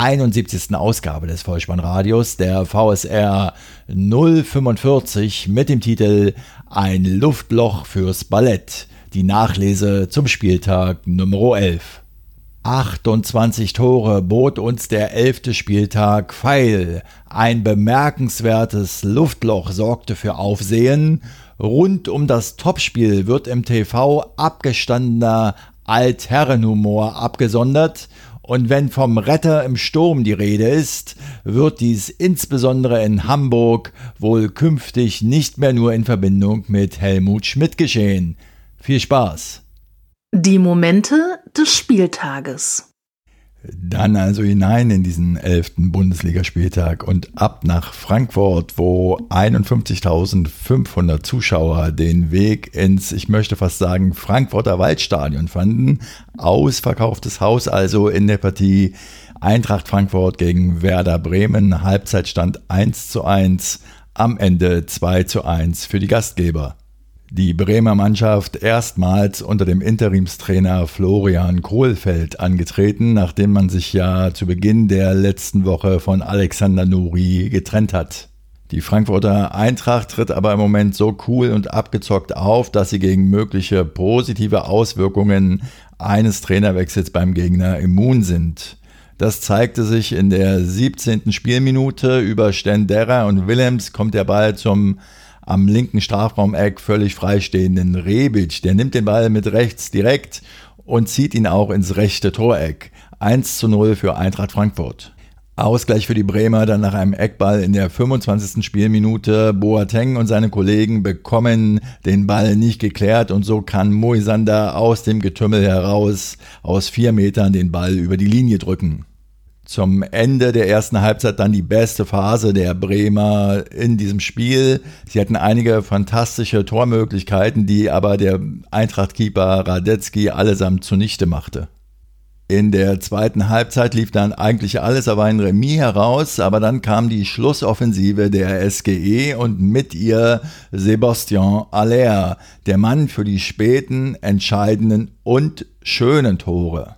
71. Ausgabe des Vollspannradios, der VSR 045 mit dem Titel Ein Luftloch fürs Ballett, die Nachlese zum Spieltag Nummer 11. 28 Tore bot uns der elfte Spieltag feil. Ein bemerkenswertes Luftloch sorgte für Aufsehen. Rund um das Topspiel wird im TV abgestandener Altherrenhumor abgesondert und wenn vom Retter im Sturm die Rede ist, wird dies insbesondere in Hamburg wohl künftig nicht mehr nur in Verbindung mit Helmut Schmidt geschehen. Viel Spaß! Die Momente des Spieltages. Dann also hinein in diesen elften Bundesligaspieltag und ab nach Frankfurt, wo 51.500 Zuschauer den Weg ins, ich möchte fast sagen, Frankfurter Waldstadion fanden. Ausverkauftes Haus also in der Partie Eintracht Frankfurt gegen Werder Bremen. Halbzeitstand 1 zu 1, am Ende 2 zu 1 für die Gastgeber. Die Bremer Mannschaft erstmals unter dem Interimstrainer Florian Kohlfeld angetreten, nachdem man sich ja zu Beginn der letzten Woche von Alexander Nuri getrennt hat. Die Frankfurter Eintracht tritt aber im Moment so cool und abgezockt auf, dass sie gegen mögliche positive Auswirkungen eines Trainerwechsels beim Gegner immun sind. Das zeigte sich in der 17. Spielminute. Über Stendera und Willems kommt der Ball zum am linken Strafraumeck völlig freistehenden Rebic. Der nimmt den Ball mit rechts direkt und zieht ihn auch ins rechte Toreck. 1 zu 0 für Eintracht Frankfurt. Ausgleich für die Bremer dann nach einem Eckball in der 25. Spielminute. Boateng und seine Kollegen bekommen den Ball nicht geklärt und so kann Moisander aus dem Getümmel heraus aus vier Metern den Ball über die Linie drücken zum Ende der ersten Halbzeit dann die beste Phase der Bremer in diesem Spiel. Sie hatten einige fantastische Tormöglichkeiten, die aber der Eintracht-Keeper Radetzky allesamt zunichte machte. In der zweiten Halbzeit lief dann eigentlich alles aber ein Remis heraus, aber dann kam die Schlussoffensive der SGE und mit ihr Sebastian Aller, der Mann für die späten, entscheidenden und schönen Tore.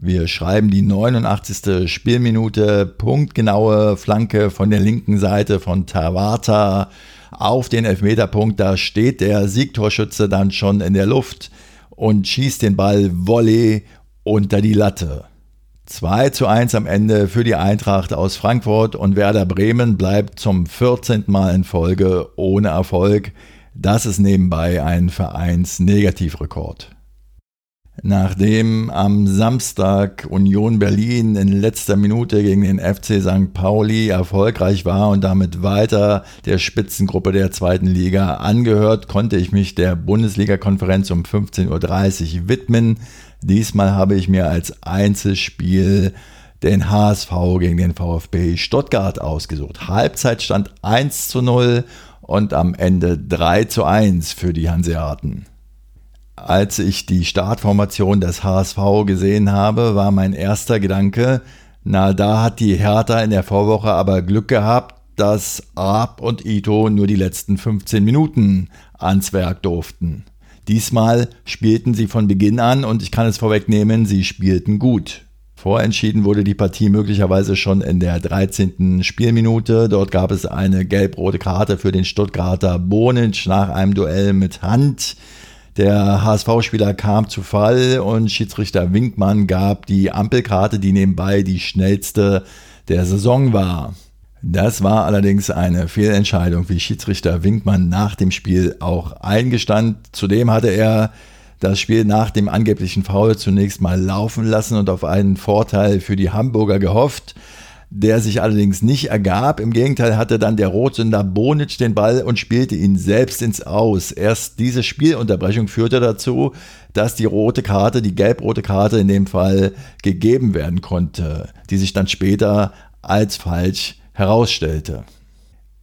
Wir schreiben die 89. Spielminute, punktgenaue Flanke von der linken Seite von Tawata auf den Elfmeterpunkt. Da steht der Siegtorschütze dann schon in der Luft und schießt den Ball Volley unter die Latte. 2 zu 1 am Ende für die Eintracht aus Frankfurt und Werder Bremen bleibt zum 14. Mal in Folge ohne Erfolg. Das ist nebenbei ein Vereinsnegativrekord. Nachdem am Samstag Union Berlin in letzter Minute gegen den FC St. Pauli erfolgreich war und damit weiter der Spitzengruppe der zweiten Liga angehört, konnte ich mich der Bundesliga-Konferenz um 15.30 Uhr widmen. Diesmal habe ich mir als Einzelspiel den HSV gegen den VfB Stuttgart ausgesucht. Halbzeitstand 1 zu 0 und am Ende 3 zu 1 für die Hanseaten. Als ich die Startformation des HSV gesehen habe, war mein erster Gedanke, na, da hat die Hertha in der Vorwoche aber Glück gehabt, dass Raab und Ito nur die letzten 15 Minuten ans Werk durften. Diesmal spielten sie von Beginn an und ich kann es vorwegnehmen, sie spielten gut. Vorentschieden wurde die Partie möglicherweise schon in der 13. Spielminute. Dort gab es eine gelb-rote Karte für den Stuttgarter Bonic nach einem Duell mit Hand. Der HSV-Spieler kam zu Fall und Schiedsrichter Winkmann gab die Ampelkarte, die nebenbei die schnellste der Saison war. Das war allerdings eine Fehlentscheidung, wie Schiedsrichter Winkmann nach dem Spiel auch eingestand. Zudem hatte er das Spiel nach dem angeblichen Foul zunächst mal laufen lassen und auf einen Vorteil für die Hamburger gehofft der sich allerdings nicht ergab. Im Gegenteil hatte dann der Rotsünder Bonic den Ball und spielte ihn selbst ins Aus. Erst diese Spielunterbrechung führte dazu, dass die rote Karte, die gelb-rote Karte in dem Fall gegeben werden konnte, die sich dann später als falsch herausstellte.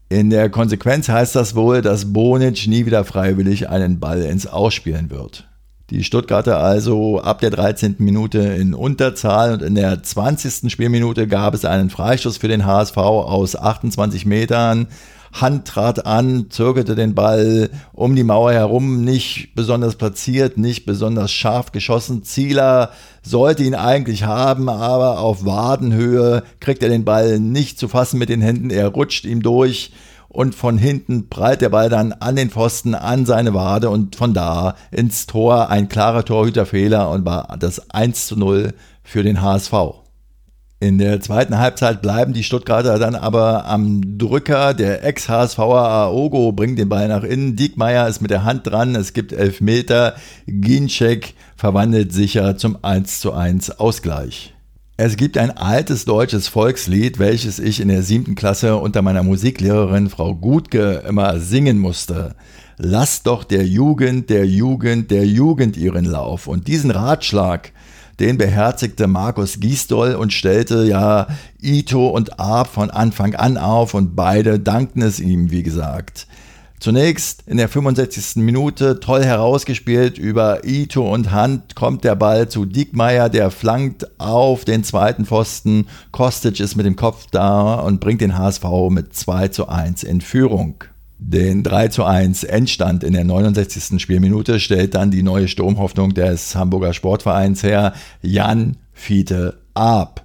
In der Konsequenz heißt das wohl, dass Bonic nie wieder freiwillig einen Ball ins Ausspielen wird. Die Stuttgarter also ab der 13. Minute in Unterzahl und in der 20. Spielminute gab es einen Freistoß für den HSV aus 28 Metern. Hand trat an, zirkelte den Ball um die Mauer herum, nicht besonders platziert, nicht besonders scharf geschossen. Zieler sollte ihn eigentlich haben, aber auf Wadenhöhe kriegt er den Ball nicht zu fassen mit den Händen, er rutscht ihm durch und von hinten prallt der Ball dann an den Pfosten, an seine Wade und von da ins Tor. Ein klarer Torhüterfehler und war das 1 zu 0 für den HSV. In der zweiten Halbzeit bleiben die Stuttgarter dann aber am Drücker. Der Ex-HSVer Aogo bringt den Ball nach innen. Diekmeyer ist mit der Hand dran. Es gibt elf Meter. Ginczek verwandelt sicher zum 1 zu 1 Ausgleich. Es gibt ein altes deutsches Volkslied, welches ich in der siebten Klasse unter meiner Musiklehrerin Frau Gutke immer singen musste. Lass doch der Jugend, der Jugend, der Jugend ihren Lauf. Und diesen Ratschlag, den beherzigte Markus Giesdoll und stellte ja Ito und Arp von Anfang an auf und beide dankten es ihm, wie gesagt. Zunächst in der 65. Minute toll herausgespielt über Ito und Hand kommt der Ball zu Diekmeyer, der flankt auf den zweiten Pfosten. Kostic ist mit dem Kopf da und bringt den HSV mit 2 zu 1 in Führung. Den 3 zu 1 Endstand in der 69. Spielminute stellt dann die neue Sturmhoffnung des Hamburger Sportvereins her, Jan Fiete Ab.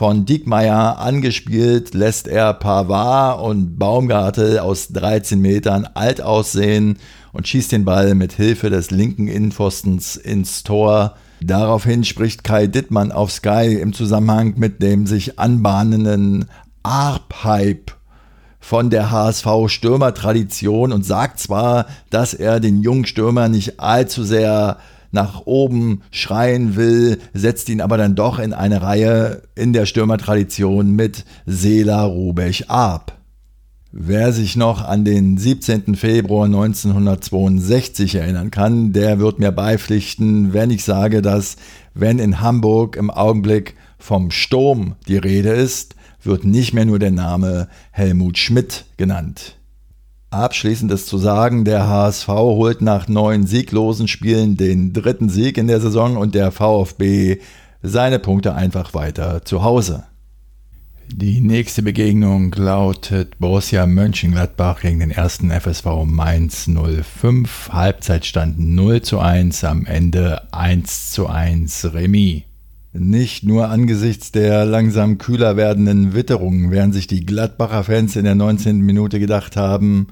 Von Diekmeyer angespielt lässt er Pavard und Baumgartel aus 13 Metern alt aussehen und schießt den Ball mit Hilfe des linken Innenpfostens ins Tor. Daraufhin spricht Kai Dittmann auf Sky im Zusammenhang mit dem sich anbahnenden Arp-Hype von der HSV-Stürmertradition und sagt zwar, dass er den jungen Stürmer nicht allzu sehr nach oben schreien will, setzt ihn aber dann doch in eine Reihe in der Stürmertradition mit Sela Rubech ab. Wer sich noch an den 17. Februar 1962 erinnern kann, der wird mir beipflichten, wenn ich sage, dass wenn in Hamburg im Augenblick vom Sturm die Rede ist, wird nicht mehr nur der Name Helmut Schmidt genannt. Abschließend ist zu sagen, der HSV holt nach neun sieglosen Spielen den dritten Sieg in der Saison und der VfB seine Punkte einfach weiter zu Hause. Die nächste Begegnung lautet Borussia Mönchengladbach gegen den ersten FSV Mainz 05. Halbzeitstand 0 zu 1, am Ende 1 zu 1 Remis. Nicht nur angesichts der langsam kühler werdenden Witterung werden sich die Gladbacher Fans in der 19. Minute gedacht haben,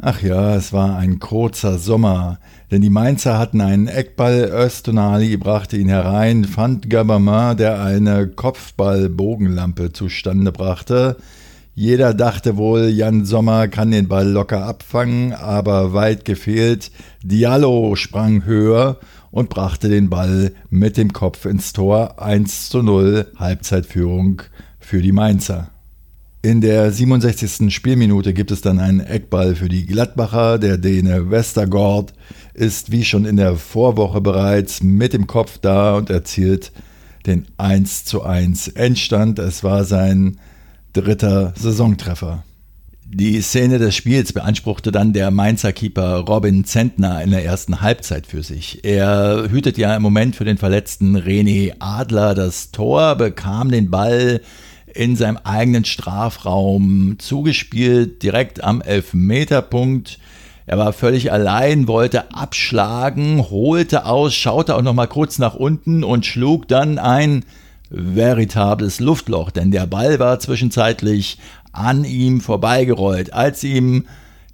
ach ja, es war ein kurzer Sommer, denn die Mainzer hatten einen Eckball, Östonali brachte ihn herein, fand Gabamin, der eine Kopfball-Bogenlampe zustande brachte. Jeder dachte wohl, Jan Sommer kann den Ball locker abfangen, aber weit gefehlt. Diallo sprang höher und brachte den Ball mit dem Kopf ins Tor 1 zu 0 Halbzeitführung für die Mainzer. In der 67. Spielminute gibt es dann einen Eckball für die Gladbacher. Der Däne Westergaard ist wie schon in der Vorwoche bereits mit dem Kopf da und erzielt den 1 zu 1 Endstand. Es war sein dritter Saisontreffer. Die Szene des Spiels beanspruchte dann der Mainzer Keeper Robin Zentner in der ersten Halbzeit für sich. Er hütet ja im Moment für den verletzten René Adler das Tor, bekam den Ball in seinem eigenen Strafraum zugespielt, direkt am Elfmeterpunkt. Er war völlig allein, wollte abschlagen, holte aus, schaute auch noch mal kurz nach unten und schlug dann ein veritables Luftloch, denn der Ball war zwischenzeitlich an ihm vorbeigerollt. Als ihm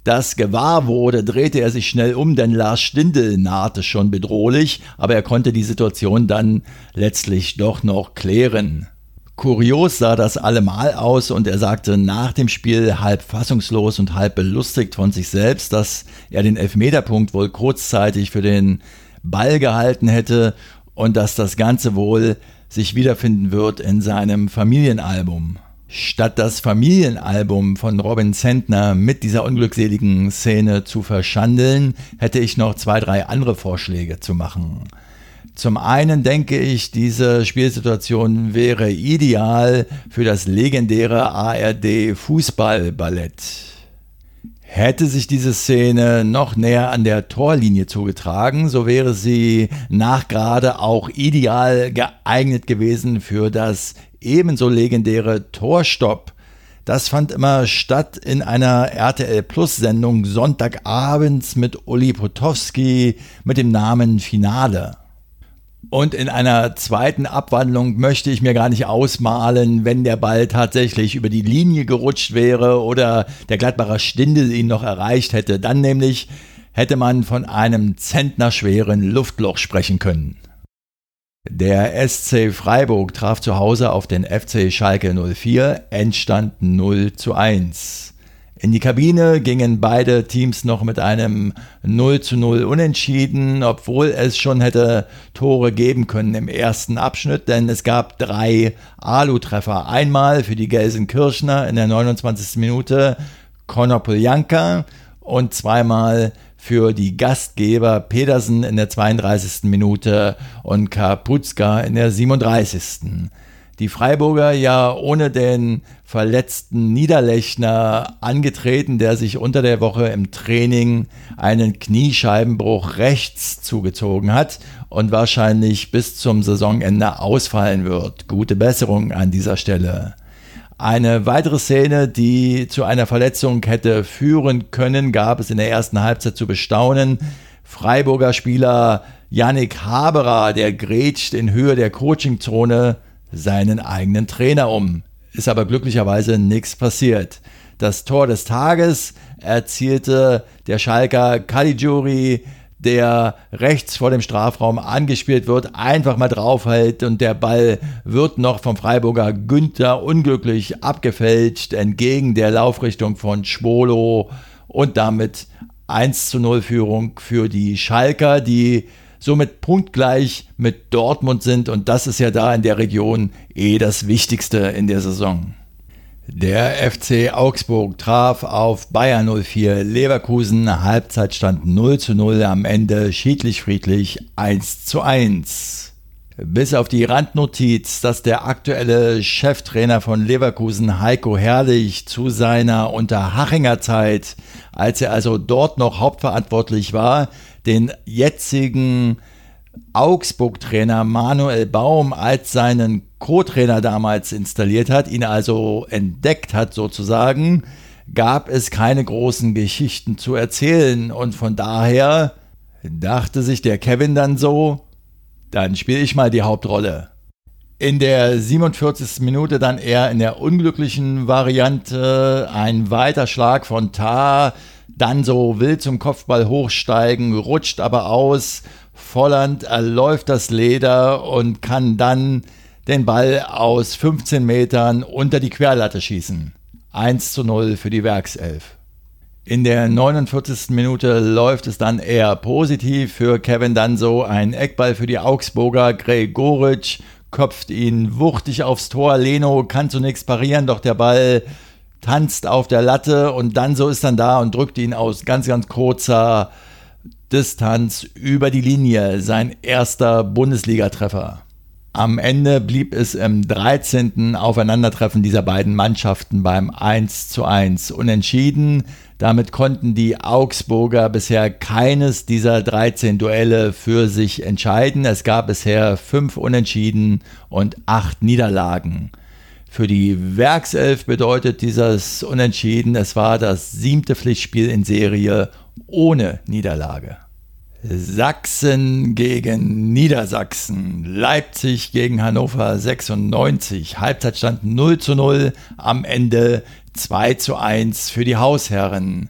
das gewahr wurde, drehte er sich schnell um, denn Lars Stindl nahte schon bedrohlich, aber er konnte die Situation dann letztlich doch noch klären. Kurios sah das allemal aus und er sagte nach dem Spiel halb fassungslos und halb belustigt von sich selbst, dass er den Elfmeterpunkt wohl kurzzeitig für den Ball gehalten hätte und dass das Ganze wohl sich wiederfinden wird in seinem Familienalbum. Statt das Familienalbum von Robin Zentner mit dieser unglückseligen Szene zu verschandeln, hätte ich noch zwei, drei andere Vorschläge zu machen. Zum einen denke ich, diese Spielsituation wäre ideal für das legendäre ARD Fußballballett. Hätte sich diese Szene noch näher an der Torlinie zugetragen, so wäre sie nachgerade auch ideal geeignet gewesen für das ebenso legendäre Torstopp. Das fand immer statt in einer RTL Plus Sendung Sonntagabends mit Uli Potowski mit dem Namen Finale. Und in einer zweiten Abwandlung möchte ich mir gar nicht ausmalen, wenn der Ball tatsächlich über die Linie gerutscht wäre oder der Gladbacher Stindel ihn noch erreicht hätte. Dann nämlich hätte man von einem zentnerschweren Luftloch sprechen können. Der SC Freiburg traf zu Hause auf den FC Schalke 04, Endstand 0 zu 1. In die Kabine gingen beide Teams noch mit einem 0 zu 0 unentschieden, obwohl es schon hätte Tore geben können im ersten Abschnitt, denn es gab drei Alu-Treffer. Einmal für die Gelsenkirchner in der 29. Minute Conor Poljanka und zweimal für die Gastgeber Pedersen in der 32. Minute und Kapuzka in der 37 die Freiburger ja ohne den verletzten Niederlechner angetreten, der sich unter der Woche im Training einen Kniescheibenbruch rechts zugezogen hat und wahrscheinlich bis zum Saisonende ausfallen wird. Gute Besserung an dieser Stelle. Eine weitere Szene, die zu einer Verletzung hätte führen können, gab es in der ersten Halbzeit zu bestaunen. Freiburger Spieler Yannick Haberer, der grätscht in Höhe der Coachingzone seinen eigenen Trainer um. Ist aber glücklicherweise nichts passiert. Das Tor des Tages erzielte der Schalker Caligiuri, der rechts vor dem Strafraum angespielt wird, einfach mal draufhält und der Ball wird noch vom Freiburger Günther unglücklich abgefälscht entgegen der Laufrichtung von Schwolo und damit 1 zu 0 Führung für die Schalker, die somit punktgleich mit Dortmund sind und das ist ja da in der Region eh das Wichtigste in der Saison. Der FC Augsburg traf auf Bayern 04 Leverkusen, Halbzeitstand 0 zu 0, am Ende schiedlich-friedlich 1 zu 1. Bis auf die Randnotiz, dass der aktuelle Cheftrainer von Leverkusen Heiko Herrlich zu seiner Unterhachinger Zeit, als er also dort noch hauptverantwortlich war, den jetzigen Augsburg-Trainer Manuel Baum als seinen Co-Trainer damals installiert hat, ihn also entdeckt hat sozusagen, gab es keine großen Geschichten zu erzählen und von daher dachte sich der Kevin dann so, dann spiele ich mal die Hauptrolle. In der 47. Minute dann eher in der unglücklichen Variante ein weiter Schlag von Tar, dann so will zum Kopfball hochsteigen, rutscht aber aus. Volland erläuft das Leder und kann dann den Ball aus 15 Metern unter die Querlatte schießen. 1 zu 0 für die Werkself. In der 49. Minute läuft es dann eher positiv für Kevin Danso. Ein Eckball für die Augsburger. Gregoritsch köpft ihn wuchtig aufs Tor. Leno kann zunächst parieren, doch der Ball tanzt auf der Latte und dann so ist dann da und drückt ihn aus ganz, ganz kurzer Distanz über die Linie. Sein erster Bundesligatreffer. Am Ende blieb es im 13. Aufeinandertreffen dieser beiden Mannschaften beim 1 zu 1 unentschieden. Damit konnten die Augsburger bisher keines dieser 13 Duelle für sich entscheiden. Es gab bisher fünf Unentschieden und acht Niederlagen. Für die Werkself bedeutet dieses Unentschieden, es war das siebte Pflichtspiel in Serie ohne Niederlage. Sachsen gegen Niedersachsen, Leipzig gegen Hannover 96, Halbzeitstand 0 zu 0, am Ende 2 zu 1 für die Hausherren.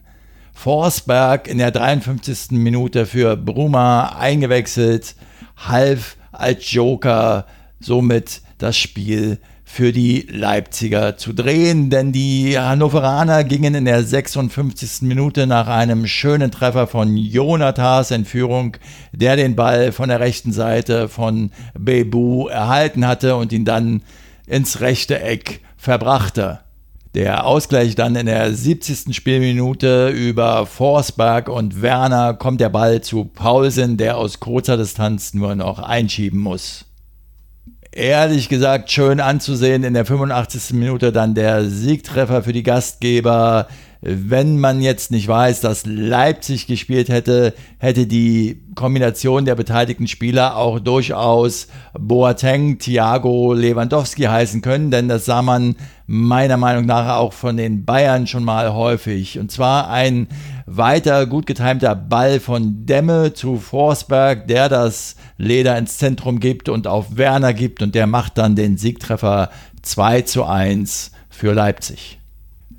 Forsberg in der 53. Minute für Bruma eingewechselt, half als Joker somit das Spiel für die Leipziger zu drehen, denn die Hannoveraner gingen in der 56. Minute nach einem schönen Treffer von Jonathas in Führung, der den Ball von der rechten Seite von Bebu erhalten hatte und ihn dann ins rechte Eck verbrachte. Der Ausgleich dann in der 70. Spielminute über Forsberg und Werner kommt der Ball zu Paulsen, der aus kurzer Distanz nur noch einschieben muss. Ehrlich gesagt, schön anzusehen in der 85. Minute dann der Siegtreffer für die Gastgeber. Wenn man jetzt nicht weiß, dass Leipzig gespielt hätte, hätte die Kombination der beteiligten Spieler auch durchaus Boateng, Thiago, Lewandowski heißen können, denn das sah man meiner Meinung nach auch von den Bayern schon mal häufig. Und zwar ein weiter gut getimter Ball von Demme zu Forsberg, der das Leder ins Zentrum gibt und auf Werner gibt und der macht dann den Siegtreffer 2 zu 1 für Leipzig.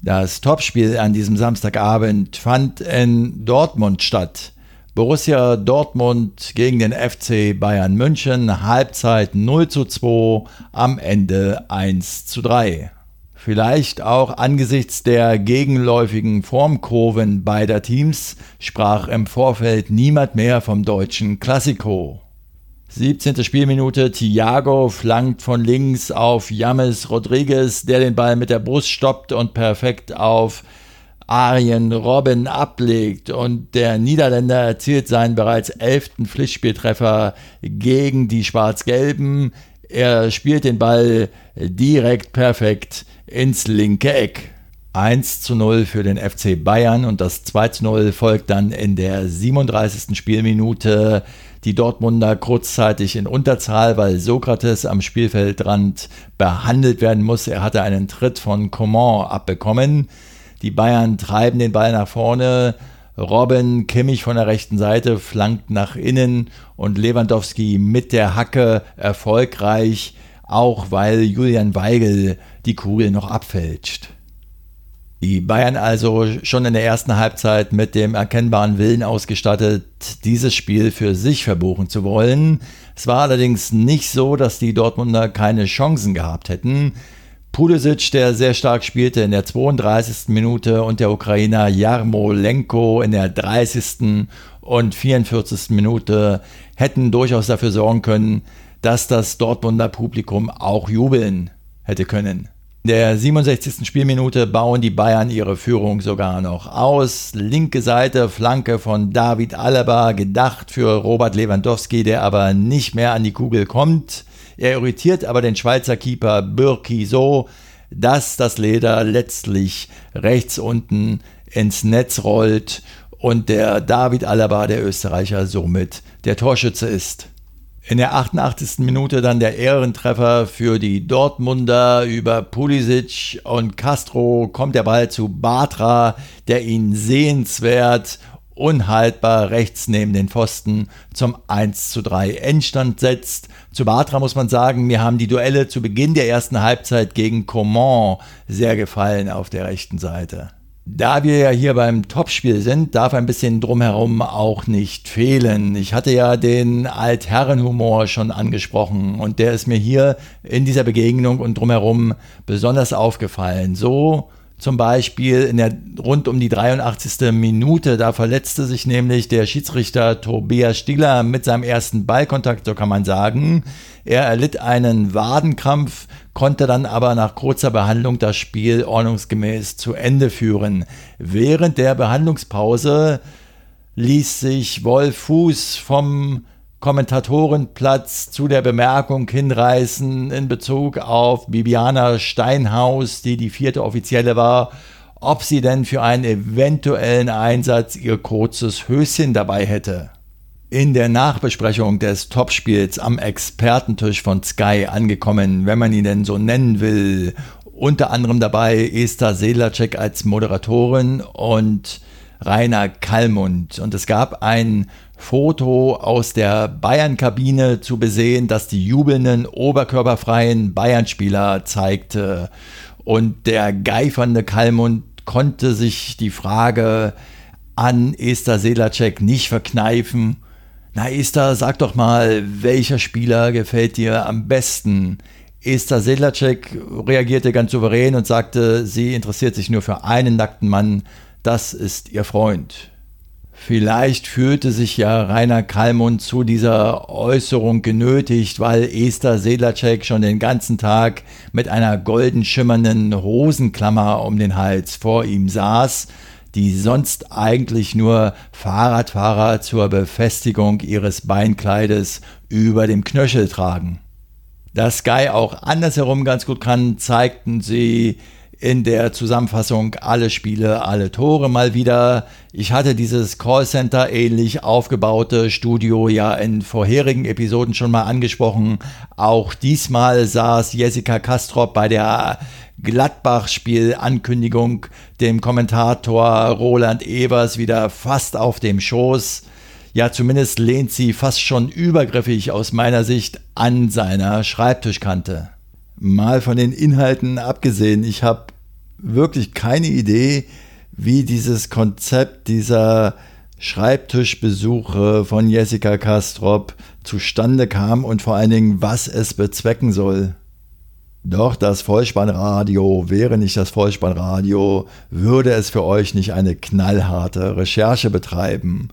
Das Topspiel an diesem Samstagabend fand in Dortmund statt. Borussia Dortmund gegen den FC Bayern München, Halbzeit 0 zu 2, am Ende 1 zu 3. Vielleicht auch angesichts der gegenläufigen Formkurven beider Teams sprach im Vorfeld niemand mehr vom deutschen Klassiko. 17. Spielminute, Thiago flankt von links auf James Rodriguez, der den Ball mit der Brust stoppt und perfekt auf Arjen Robben ablegt. Und der Niederländer erzielt seinen bereits elften Pflichtspieltreffer gegen die Schwarz-Gelben. Er spielt den Ball direkt perfekt ins linke Eck. 1 zu 0 für den FC Bayern und das 2 zu 0 folgt dann in der 37. Spielminute die Dortmunder kurzzeitig in Unterzahl, weil Sokrates am Spielfeldrand behandelt werden muss. Er hatte einen Tritt von Coman abbekommen. Die Bayern treiben den Ball nach vorne. Robin Kimmich von der rechten Seite flankt nach innen und Lewandowski mit der Hacke erfolgreich, auch weil Julian Weigel die Kugel noch abfälscht. Die Bayern also schon in der ersten Halbzeit mit dem erkennbaren Willen ausgestattet, dieses Spiel für sich verbuchen zu wollen. Es war allerdings nicht so, dass die Dortmunder keine Chancen gehabt hätten. Pulisic, der sehr stark spielte in der 32. Minute und der Ukrainer Jarmolenko in der 30. und 44. Minute hätten durchaus dafür sorgen können, dass das Dortmunder Publikum auch jubeln hätte können. In der 67. Spielminute bauen die Bayern ihre Führung sogar noch aus. Linke Seite, Flanke von David Alaba, gedacht für Robert Lewandowski, der aber nicht mehr an die Kugel kommt. Er irritiert aber den Schweizer Keeper Birki so, dass das Leder letztlich rechts unten ins Netz rollt und der David Alaba, der Österreicher, somit der Torschütze ist. In der 88. Minute dann der Ehrentreffer für die Dortmunder über Pulisic und Castro kommt der Ball zu Batra, der ihn sehenswert unhaltbar rechts neben den Pfosten zum 1 zu 3 Endstand setzt. Zu Batra muss man sagen, mir haben die Duelle zu Beginn der ersten Halbzeit gegen Coman sehr gefallen auf der rechten Seite. Da wir ja hier beim Topspiel sind, darf ein bisschen drumherum auch nicht fehlen. Ich hatte ja den Altherrenhumor schon angesprochen und der ist mir hier in dieser Begegnung und drumherum besonders aufgefallen. So zum Beispiel in der rund um die 83. Minute, da verletzte sich nämlich der Schiedsrichter Tobias Stiller mit seinem ersten Ballkontakt, so kann man sagen. Er erlitt einen Wadenkrampf, konnte dann aber nach kurzer Behandlung das Spiel ordnungsgemäß zu Ende führen. Während der Behandlungspause ließ sich Wolf Fuß vom Kommentatorenplatz zu der Bemerkung hinreißen in Bezug auf Bibiana Steinhaus, die die vierte Offizielle war, ob sie denn für einen eventuellen Einsatz ihr kurzes Höschen dabei hätte. In der Nachbesprechung des Topspiels am Expertentisch von Sky angekommen, wenn man ihn denn so nennen will, unter anderem dabei Esther Selacek als Moderatorin und Rainer Kallmund. Und es gab ein Foto aus der Bayern-Kabine zu besehen, das die jubelnden, oberkörperfreien Bayern-Spieler zeigte. Und der geifernde Kalmund konnte sich die Frage an Esther Selacek nicht verkneifen. Na Esther, sag doch mal, welcher Spieler gefällt dir am besten? Esther Selacek reagierte ganz souverän und sagte, sie interessiert sich nur für einen nackten Mann, das ist ihr Freund. Vielleicht fühlte sich ja Rainer Kallmund zu dieser Äußerung genötigt, weil Esther Sedlacek schon den ganzen Tag mit einer golden schimmernden Hosenklammer um den Hals vor ihm saß, die sonst eigentlich nur Fahrradfahrer zur Befestigung ihres Beinkleides über dem Knöchel tragen. Dass Sky auch andersherum ganz gut kann, zeigten sie in der Zusammenfassung alle Spiele, alle Tore mal wieder. Ich hatte dieses Callcenter ähnlich aufgebaute Studio ja in vorherigen Episoden schon mal angesprochen. Auch diesmal saß Jessica Kastrop bei der Gladbach-Spiel-Ankündigung dem Kommentator Roland Evers wieder fast auf dem Schoß. Ja, zumindest lehnt sie fast schon übergriffig aus meiner Sicht an seiner Schreibtischkante. Mal von den Inhalten abgesehen, ich habe wirklich keine Idee, wie dieses Konzept dieser Schreibtischbesuche von Jessica Kastrop zustande kam und vor allen Dingen, was es bezwecken soll. Doch das Vollspannradio wäre nicht das Vollspannradio, würde es für euch nicht eine knallharte Recherche betreiben.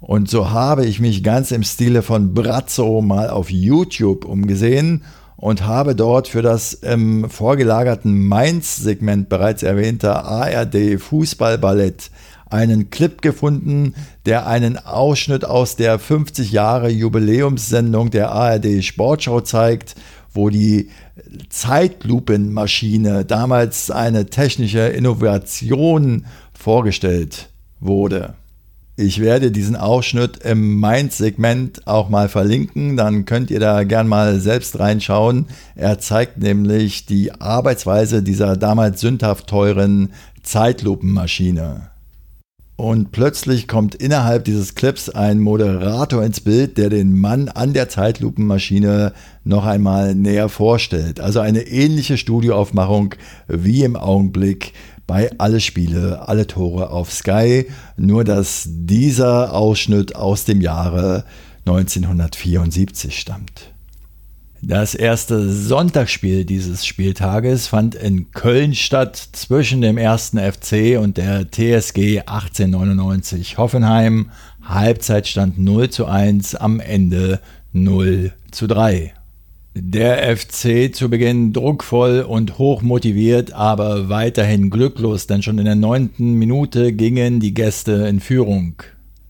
Und so habe ich mich ganz im Stile von Brazzo mal auf YouTube umgesehen und habe dort für das im vorgelagerten Mainz-Segment bereits erwähnte ARD Fußballballett einen Clip gefunden, der einen Ausschnitt aus der 50 Jahre Jubiläumssendung der ARD Sportschau zeigt, wo die Zeitlupenmaschine damals eine technische Innovation vorgestellt wurde. Ich werde diesen Ausschnitt im Mainz-Segment auch mal verlinken, dann könnt ihr da gern mal selbst reinschauen. Er zeigt nämlich die Arbeitsweise dieser damals sündhaft teuren Zeitlupenmaschine. Und plötzlich kommt innerhalb dieses Clips ein Moderator ins Bild, der den Mann an der Zeitlupenmaschine noch einmal näher vorstellt. Also eine ähnliche Studioaufmachung wie im Augenblick bei Alle Spiele, alle Tore auf Sky, nur dass dieser Ausschnitt aus dem Jahre 1974 stammt. Das erste Sonntagsspiel dieses Spieltages fand in Köln statt zwischen dem ersten FC und der TSG 1899 Hoffenheim. Halbzeitstand 0 zu 1, am Ende 0 zu 3. Der FC zu Beginn druckvoll und hochmotiviert, aber weiterhin glücklos, denn schon in der neunten Minute gingen die Gäste in Führung.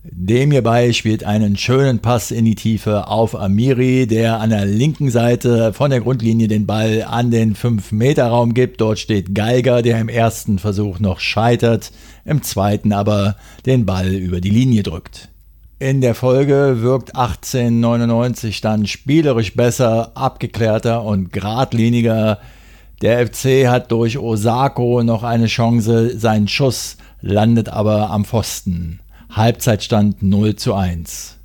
Dem hierbei spielt einen schönen Pass in die Tiefe auf Amiri, der an der linken Seite von der Grundlinie den Ball an den 5-Meter-Raum gibt. Dort steht Geiger, der im ersten Versuch noch scheitert, im zweiten aber den Ball über die Linie drückt. In der Folge wirkt 1899 dann spielerisch besser, abgeklärter und geradliniger. Der FC hat durch Osako noch eine Chance, sein Schuss landet aber am Pfosten. Halbzeitstand 0 zu 1.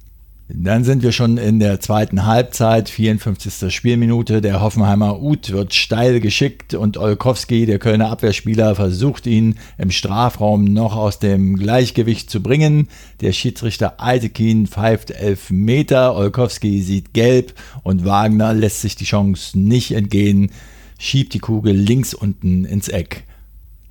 Dann sind wir schon in der zweiten Halbzeit, 54. Spielminute. Der Hoffenheimer Uth wird steil geschickt und Olkowski, der Kölner Abwehrspieler, versucht ihn im Strafraum noch aus dem Gleichgewicht zu bringen. Der Schiedsrichter Altekin pfeift elf Meter, Olkowski sieht gelb und Wagner lässt sich die Chance nicht entgehen, schiebt die Kugel links unten ins Eck.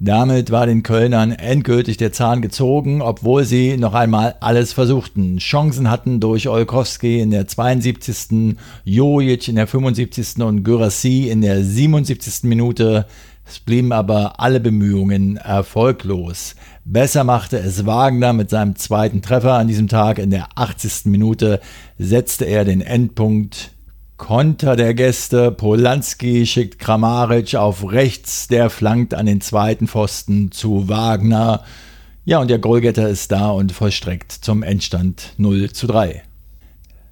Damit war den Kölnern endgültig der Zahn gezogen, obwohl sie noch einmal alles versuchten. Chancen hatten durch Olkowski in der 72., Jojic in der 75. und Gyrassi in der 77. Minute. Es blieben aber alle Bemühungen erfolglos. Besser machte es Wagner mit seinem zweiten Treffer an diesem Tag. In der 80. Minute setzte er den Endpunkt Konter der Gäste. Polanski schickt Kramaric auf rechts. Der flankt an den zweiten Pfosten zu Wagner. Ja, und der Goalgetter ist da und vollstreckt zum Endstand 0 zu 3.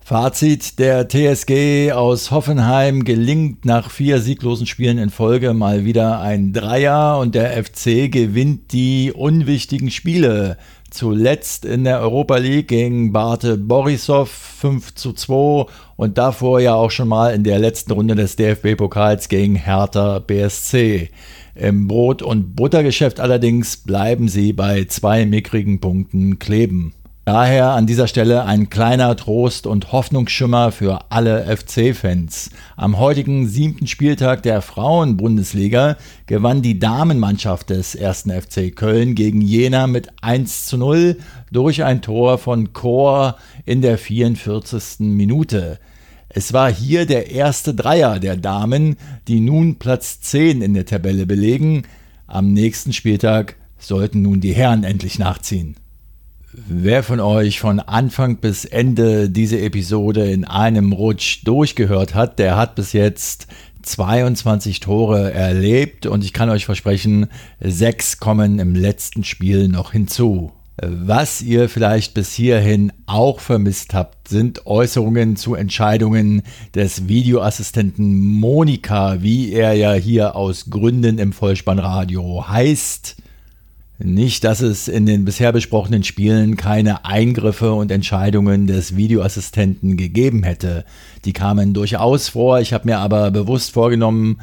Fazit: Der TSG aus Hoffenheim gelingt nach vier sieglosen Spielen in Folge mal wieder ein Dreier und der FC gewinnt die unwichtigen Spiele. Zuletzt in der Europa League gegen Barte Borisov 5 zu 2 und davor ja auch schon mal in der letzten Runde des DFB-Pokals gegen Hertha BSC. Im Brot- und Buttergeschäft allerdings bleiben sie bei zwei mickrigen Punkten kleben. Daher an dieser Stelle ein kleiner Trost und Hoffnungsschimmer für alle FC-Fans. Am heutigen siebten Spieltag der Frauen-Bundesliga gewann die Damenmannschaft des ersten FC Köln gegen Jena mit 1 zu 0 durch ein Tor von Chor in der 44. Minute. Es war hier der erste Dreier der Damen, die nun Platz 10 in der Tabelle belegen. Am nächsten Spieltag sollten nun die Herren endlich nachziehen. Wer von euch von Anfang bis Ende diese Episode in einem Rutsch durchgehört hat, der hat bis jetzt 22 Tore erlebt und ich kann euch versprechen, sechs kommen im letzten Spiel noch hinzu. Was ihr vielleicht bis hierhin auch vermisst habt, sind Äußerungen zu Entscheidungen des Videoassistenten Monika, wie er ja hier aus Gründen im Vollspannradio heißt. Nicht, dass es in den bisher besprochenen Spielen keine Eingriffe und Entscheidungen des Videoassistenten gegeben hätte. Die kamen durchaus vor, ich habe mir aber bewusst vorgenommen,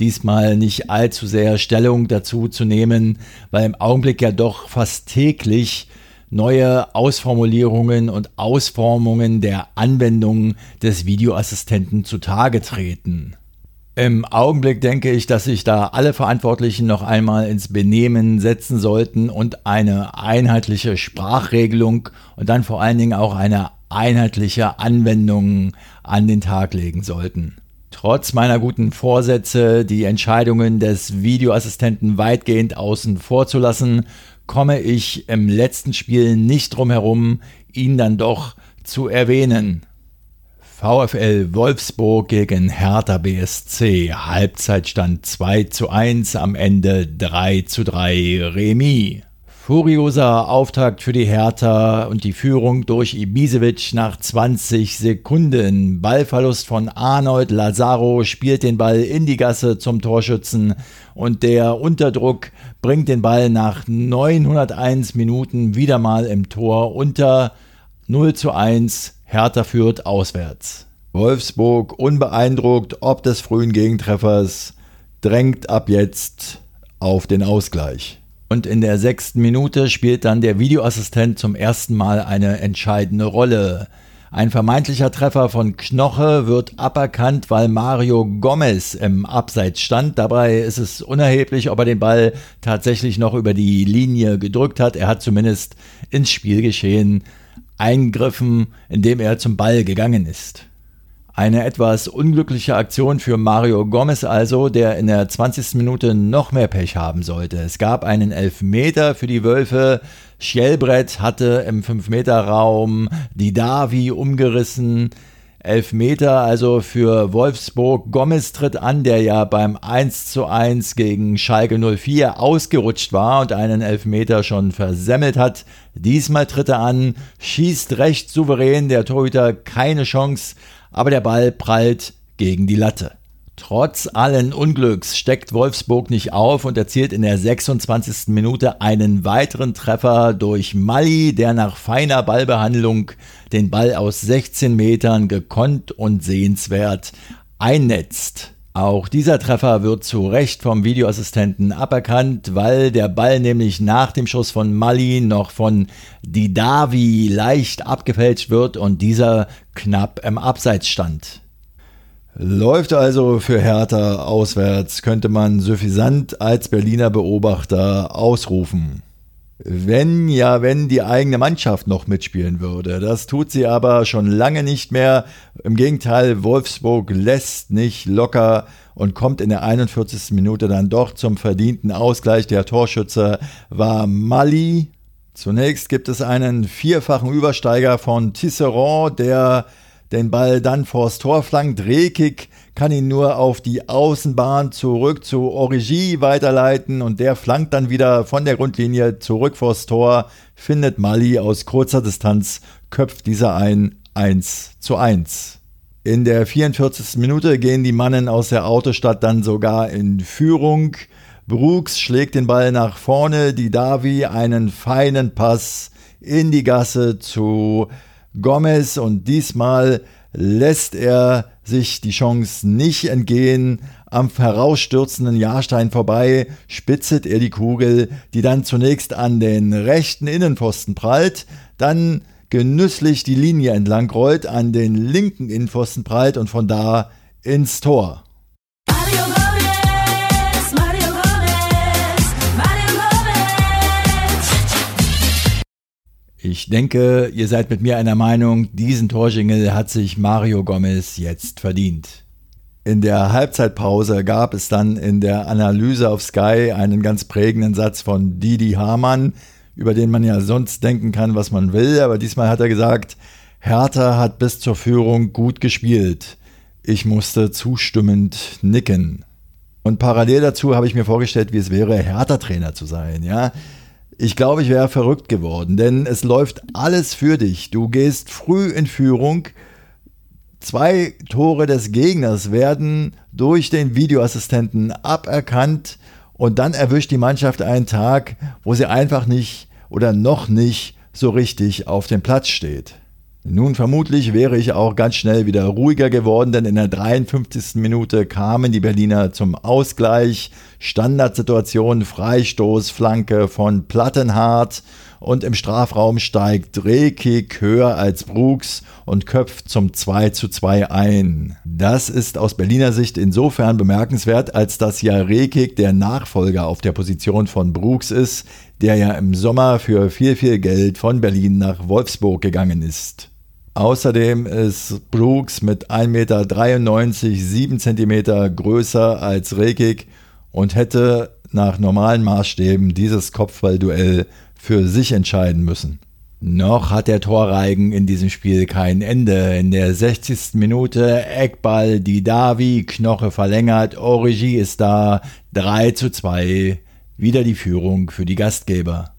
diesmal nicht allzu sehr Stellung dazu zu nehmen, weil im Augenblick ja doch fast täglich neue Ausformulierungen und Ausformungen der Anwendung des Videoassistenten zutage treten. Im Augenblick denke ich, dass sich da alle Verantwortlichen noch einmal ins Benehmen setzen sollten und eine einheitliche Sprachregelung und dann vor allen Dingen auch eine einheitliche Anwendung an den Tag legen sollten. Trotz meiner guten Vorsätze, die Entscheidungen des Videoassistenten weitgehend außen vor zu lassen, komme ich im letzten Spiel nicht drum herum, ihn dann doch zu erwähnen. VfL Wolfsburg gegen Hertha BSC. Halbzeitstand 2 zu 1, am Ende 3 zu 3 Remis. Furioser Auftakt für die Hertha und die Führung durch Ibisevic nach 20 Sekunden. Ballverlust von Arnold Lazaro spielt den Ball in die Gasse zum Torschützen und der Unterdruck bringt den Ball nach 901 Minuten wieder mal im Tor unter 0 zu 1 Hertha führt auswärts. Wolfsburg unbeeindruckt ob des frühen Gegentreffers drängt ab jetzt auf den Ausgleich. Und in der sechsten Minute spielt dann der Videoassistent zum ersten Mal eine entscheidende Rolle. Ein vermeintlicher Treffer von Knoche wird aberkannt, weil Mario Gomez im Abseits stand. Dabei ist es unerheblich, ob er den Ball tatsächlich noch über die Linie gedrückt hat. Er hat zumindest ins Spielgeschehen eingriffen, indem er zum Ball gegangen ist. Eine etwas unglückliche Aktion für Mario Gomez also, der in der 20. Minute noch mehr Pech haben sollte. Es gab einen Elfmeter für die Wölfe. Schellbrett hatte im 5-Meter-Raum die Davi umgerissen. Elfmeter also für Wolfsburg. Gomez tritt an, der ja beim 1 zu 1 gegen Schalke 04 ausgerutscht war und einen Elfmeter schon versemmelt hat. Diesmal tritt er an, schießt recht souverän, der Torhüter keine Chance, aber der Ball prallt gegen die Latte. Trotz allen Unglücks steckt Wolfsburg nicht auf und erzielt in der 26. Minute einen weiteren Treffer durch Mali, der nach feiner Ballbehandlung den Ball aus 16 Metern gekonnt und sehenswert einnetzt. Auch dieser Treffer wird zu Recht vom Videoassistenten aberkannt, weil der Ball nämlich nach dem Schuss von Mali noch von Didavi leicht abgefälscht wird und dieser knapp im Abseits stand. Läuft also für Hertha auswärts, könnte man suffisant als Berliner Beobachter ausrufen. Wenn ja, wenn die eigene Mannschaft noch mitspielen würde. Das tut sie aber schon lange nicht mehr. Im Gegenteil, Wolfsburg lässt nicht locker und kommt in der 41. Minute dann doch zum verdienten Ausgleich. Der Torschütze war Mali. Zunächst gibt es einen vierfachen Übersteiger von Tisserand, der den Ball dann vors Tor flankt. Rekik kann ihn nur auf die Außenbahn zurück zu Origi weiterleiten und der flankt dann wieder von der Grundlinie zurück vors Tor, findet Mali aus kurzer Distanz, köpft dieser ein 1 zu 1. In der 44. Minute gehen die Mannen aus der Autostadt dann sogar in Führung. Brooks schlägt den Ball nach vorne, die Davi einen feinen Pass in die Gasse zu Gomez und diesmal lässt er sich die Chance nicht entgehen. Am herausstürzenden Jahrstein vorbei spitzet er die Kugel, die dann zunächst an den rechten Innenpfosten prallt, dann genüsslich die Linie entlang rollt, an den linken Innenpfosten prallt und von da ins Tor. Ich denke, ihr seid mit mir einer Meinung, diesen Torjingle hat sich Mario Gomez jetzt verdient. In der Halbzeitpause gab es dann in der Analyse auf Sky einen ganz prägenden Satz von Didi Hamann, über den man ja sonst denken kann, was man will, aber diesmal hat er gesagt, Hertha hat bis zur Führung gut gespielt. Ich musste zustimmend nicken. Und parallel dazu habe ich mir vorgestellt, wie es wäre, Hertha-Trainer zu sein, ja. Ich glaube, ich wäre verrückt geworden, denn es läuft alles für dich. Du gehst früh in Führung, Zwei Tore des Gegners werden durch den Videoassistenten aberkannt und dann erwischt die Mannschaft einen Tag, wo sie einfach nicht oder noch nicht so richtig auf dem Platz steht. Nun vermutlich wäre ich auch ganz schnell wieder ruhiger geworden, denn in der 53. Minute kamen die Berliner zum Ausgleich. Standardsituation, Freistoß, Flanke von Plattenhardt und im Strafraum steigt Drehkick höher als Brooks und köpft zum 2 zu 2 ein. Das ist aus Berliner Sicht insofern bemerkenswert, als dass ja Rekik der Nachfolger auf der Position von Brooks ist, der ja im Sommer für viel, viel Geld von Berlin nach Wolfsburg gegangen ist. Außerdem ist Brooks mit 1,93 Meter 7 cm größer als Rekik und hätte nach normalen Maßstäben dieses Kopfballduell für sich entscheiden müssen. Noch hat der Torreigen in diesem Spiel kein Ende. In der 60. Minute Eckball, die Davi, Knoche verlängert, Origi ist da, 3 zu 2, wieder die Führung für die Gastgeber.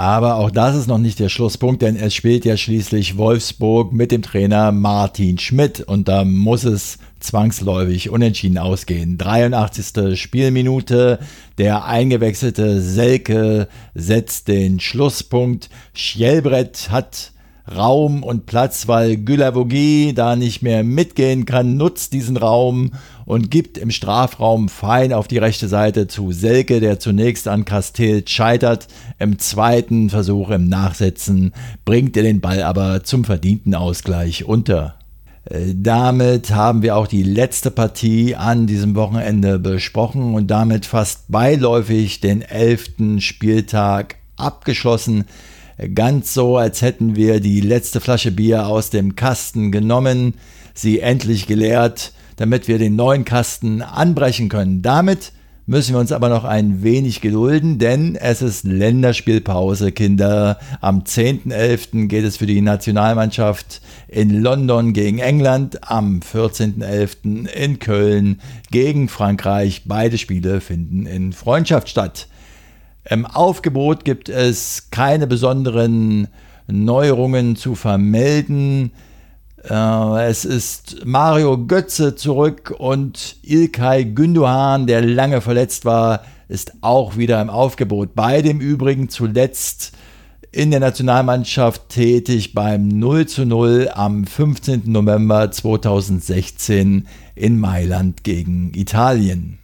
Aber auch das ist noch nicht der Schlusspunkt, denn es spielt ja schließlich Wolfsburg mit dem Trainer Martin Schmidt und da muss es zwangsläufig unentschieden ausgehen. 83. Spielminute, der eingewechselte Selke setzt den Schlusspunkt. Schjelbrett hat Raum und Platz, weil Gülavogi da nicht mehr mitgehen kann, nutzt diesen Raum und gibt im Strafraum fein auf die rechte Seite zu Selke, der zunächst an Castell scheitert. Im zweiten Versuch im Nachsetzen bringt er den Ball aber zum verdienten Ausgleich unter. Äh, damit haben wir auch die letzte Partie an diesem Wochenende besprochen und damit fast beiläufig den elften Spieltag abgeschlossen ganz so, als hätten wir die letzte Flasche Bier aus dem Kasten genommen, sie endlich geleert, damit wir den neuen Kasten anbrechen können. Damit müssen wir uns aber noch ein wenig gedulden, denn es ist Länderspielpause, Kinder. Am 10.11. geht es für die Nationalmannschaft in London gegen England, am 14.11. in Köln gegen Frankreich. Beide Spiele finden in Freundschaft statt. Im Aufgebot gibt es keine besonderen Neuerungen zu vermelden. Äh, es ist Mario Götze zurück und Ilkay Gündoğan, der lange verletzt war, ist auch wieder im Aufgebot. Beide im Übrigen zuletzt in der Nationalmannschaft tätig beim 0 zu 0 am 15. November 2016 in Mailand gegen Italien.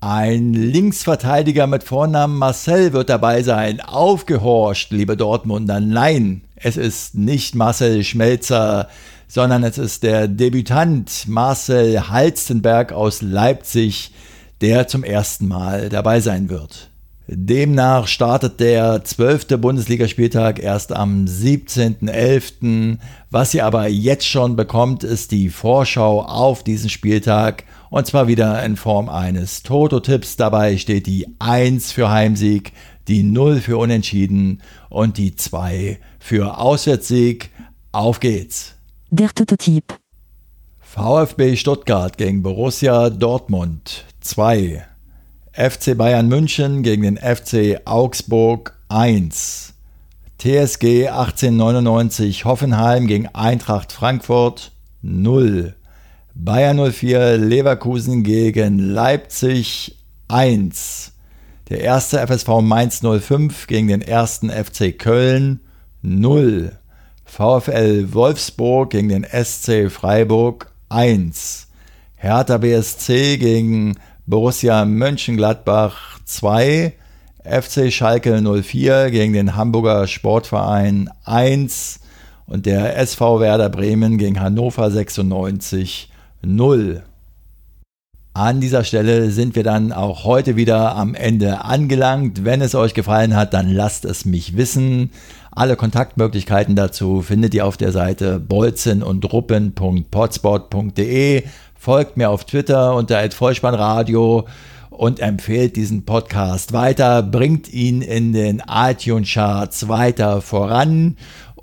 Ein Linksverteidiger mit Vornamen Marcel wird dabei sein. Aufgehorcht, liebe Dortmunder. Nein, es ist nicht Marcel Schmelzer, sondern es ist der Debütant Marcel Halstenberg aus Leipzig, der zum ersten Mal dabei sein wird. Demnach startet der zwölfte Bundesligaspieltag erst am 17.11. Was ihr aber jetzt schon bekommt, ist die Vorschau auf diesen Spieltag und zwar wieder in Form eines Toto-Tipps. Dabei steht die 1 für Heimsieg, die 0 für Unentschieden und die 2 für Auswärtssieg. Auf geht's. Der Toto-Tipp. VfB Stuttgart gegen Borussia Dortmund 2. FC Bayern München gegen den FC Augsburg 1. TSG 1899 Hoffenheim gegen Eintracht Frankfurt 0. Bayern 04 Leverkusen gegen Leipzig 1. Der erste FSV Mainz 05 gegen den ersten FC Köln 0. VfL Wolfsburg gegen den SC Freiburg 1. Hertha BSC gegen Borussia Mönchengladbach 2. FC Schalke 04 gegen den Hamburger Sportverein 1 und der SV Werder Bremen gegen Hannover 96 0. An dieser Stelle sind wir dann auch heute wieder am Ende angelangt. Wenn es euch gefallen hat, dann lasst es mich wissen. Alle Kontaktmöglichkeiten dazu findet ihr auf der Seite bolzenundruppen.potspot.de. Folgt mir auf Twitter unter Vollspannradio und empfehlt diesen Podcast weiter, bringt ihn in den iTunes-Charts weiter voran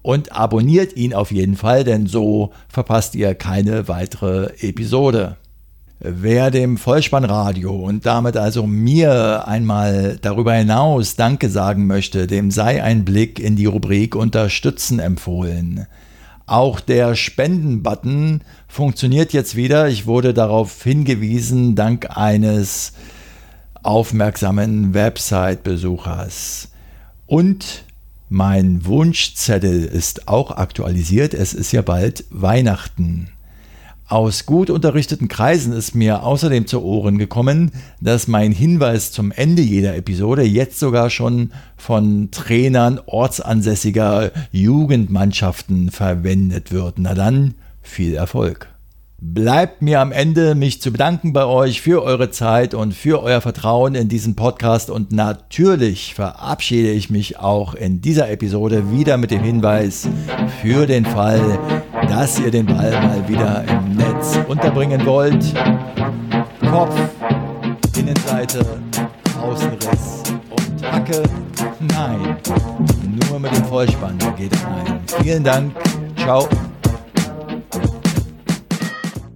und abonniert ihn auf jeden Fall, denn so verpasst ihr keine weitere Episode. Wer dem Vollspannradio und damit also mir einmal darüber hinaus Danke sagen möchte, dem sei ein Blick in die Rubrik Unterstützen empfohlen. Auch der Spenden-Button funktioniert jetzt wieder. Ich wurde darauf hingewiesen dank eines aufmerksamen Website-Besuchers. Und mein Wunschzettel ist auch aktualisiert. Es ist ja bald Weihnachten. Aus gut unterrichteten Kreisen ist mir außerdem zu Ohren gekommen, dass mein Hinweis zum Ende jeder Episode jetzt sogar schon von Trainern ortsansässiger Jugendmannschaften verwendet wird. Na dann, viel Erfolg. Bleibt mir am Ende, mich zu bedanken bei euch für eure Zeit und für euer Vertrauen in diesen Podcast. Und natürlich verabschiede ich mich auch in dieser Episode wieder mit dem Hinweis für den Fall, dass ihr den Ball mal wieder im Netz unterbringen wollt. Kopf, Innenseite, Außenriss und Hacke. Nein, nur mit dem Vollspann geht es rein. Vielen Dank. Ciao.